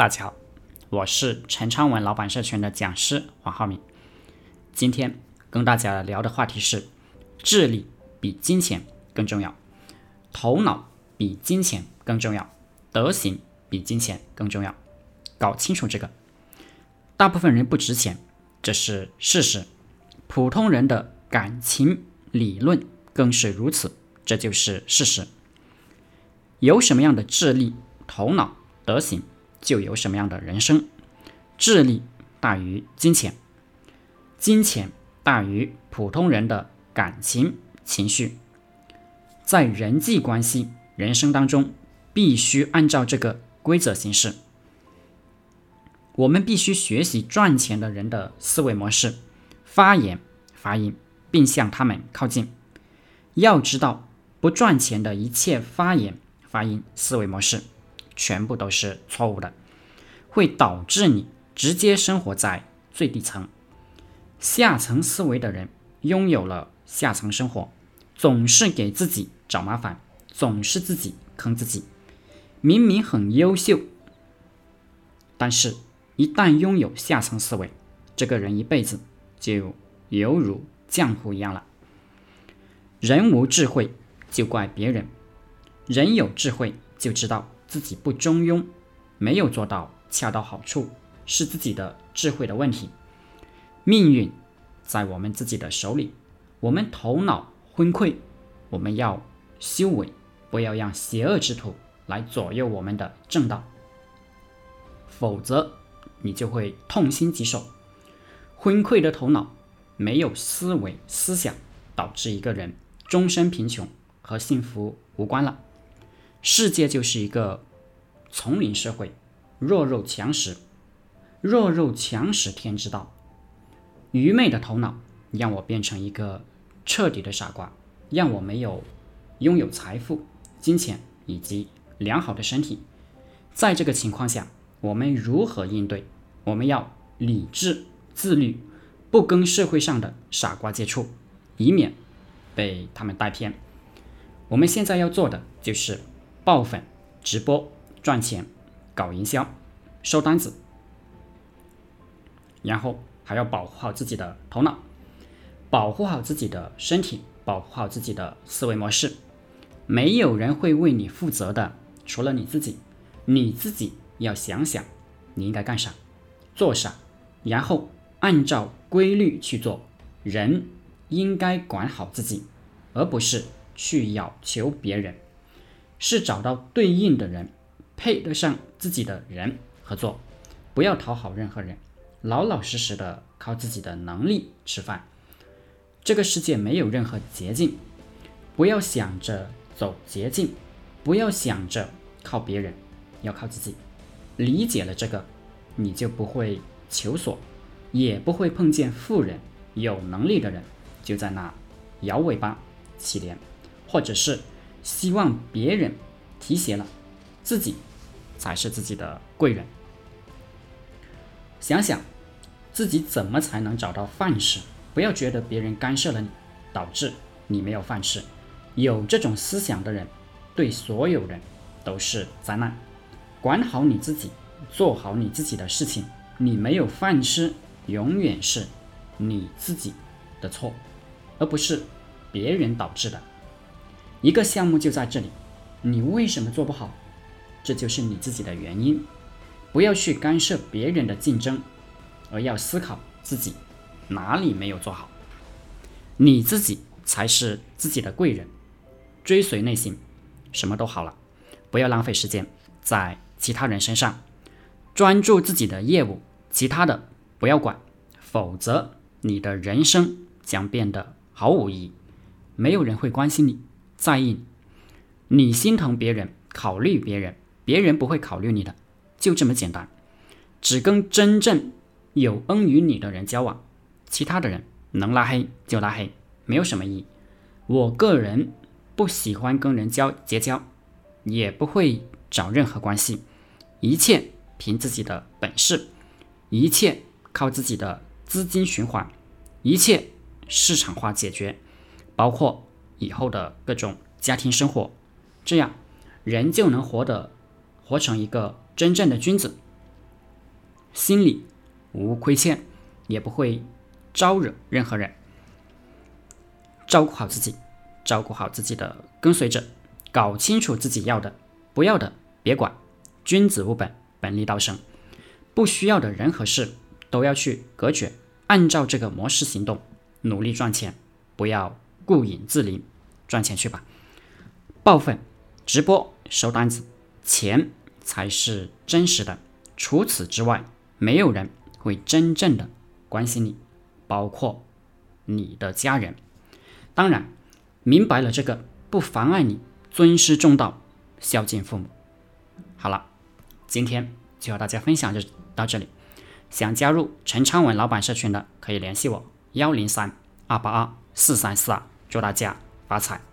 大家好，我是陈昌文老板社群的讲师黄浩明。今天跟大家聊的话题是：智力比金钱更重要，头脑比金钱更重要，德行比金钱更重要。搞清楚这个，大部分人不值钱，这是事实。普通人的感情理论更是如此，这就是事实。有什么样的智力、头脑、德行？就有什么样的人生，智力大于金钱，金钱大于普通人的感情情绪，在人际关系人生当中，必须按照这个规则行事。我们必须学习赚钱的人的思维模式，发言发音，并向他们靠近。要知道，不赚钱的一切发言发音思维模式。全部都是错误的，会导致你直接生活在最底层、下层思维的人拥有了下层生活，总是给自己找麻烦，总是自己坑自己。明明很优秀，但是一旦拥有下层思维，这个人一辈子就犹如浆糊一样了。人无智慧就怪别人，人有智慧就知道。自己不中庸，没有做到恰到好处，是自己的智慧的问题。命运在我们自己的手里，我们头脑昏聩，我们要修为，不要让邪恶之徒来左右我们的正道，否则你就会痛心疾首。昏聩的头脑，没有思维思想，导致一个人终身贫穷和幸福无关了。世界就是一个丛林社会，弱肉强食，弱肉强食天之道。愚昧的头脑让我变成一个彻底的傻瓜，让我没有拥有财富、金钱以及良好的身体。在这个情况下，我们如何应对？我们要理智、自律，不跟社会上的傻瓜接触，以免被他们带偏。我们现在要做的就是。爆粉、直播赚钱、搞营销、收单子，然后还要保护好自己的头脑，保护好自己的身体，保护好自己的思维模式。没有人会为你负责的，除了你自己。你自己要想想你应该干啥、做啥，然后按照规律去做。人应该管好自己，而不是去要求别人。是找到对应的人，配得上自己的人合作，不要讨好任何人，老老实实的靠自己的能力吃饭。这个世界没有任何捷径，不要想着走捷径，不要想着靠别人，要靠自己。理解了这个，你就不会求索，也不会碰见富人、有能力的人就在那摇尾巴、乞怜，或者是。希望别人提携了，自己才是自己的贵人。想想自己怎么才能找到饭吃，不要觉得别人干涉了你，导致你没有饭吃。有这种思想的人，对所有人都是灾难。管好你自己，做好你自己的事情。你没有饭吃，永远是你自己的错，而不是别人导致的。一个项目就在这里，你为什么做不好？这就是你自己的原因。不要去干涉别人的竞争，而要思考自己哪里没有做好。你自己才是自己的贵人。追随内心，什么都好了。不要浪费时间在其他人身上，专注自己的业务，其他的不要管，否则你的人生将变得毫无意义。没有人会关心你。在意你心疼别人，考虑别人，别人不会考虑你的，就这么简单。只跟真正有恩于你的人交往，其他的人能拉黑就拉黑，没有什么意义。我个人不喜欢跟人交结交，也不会找任何关系，一切凭自己的本事，一切靠自己的资金循环，一切市场化解决，包括。以后的各种家庭生活，这样人就能活得活成一个真正的君子，心里无亏欠，也不会招惹任何人。照顾好自己，照顾好自己的跟随者，搞清楚自己要的、不要的，别管。君子务本，本立道生。不需要的人和事都要去隔绝，按照这个模式行动，努力赚钱，不要顾影自怜，赚钱去吧。报粉、直播、收单子，钱才是真实的。除此之外，没有人会真正的关心你，包括你的家人。当然，明白了这个，不妨碍你尊师重道，孝敬父母。好了，今天就和大家分享就到这里。想加入陈昌文老板社群的，可以联系我：幺零三二八二四三四二。祝大家发财！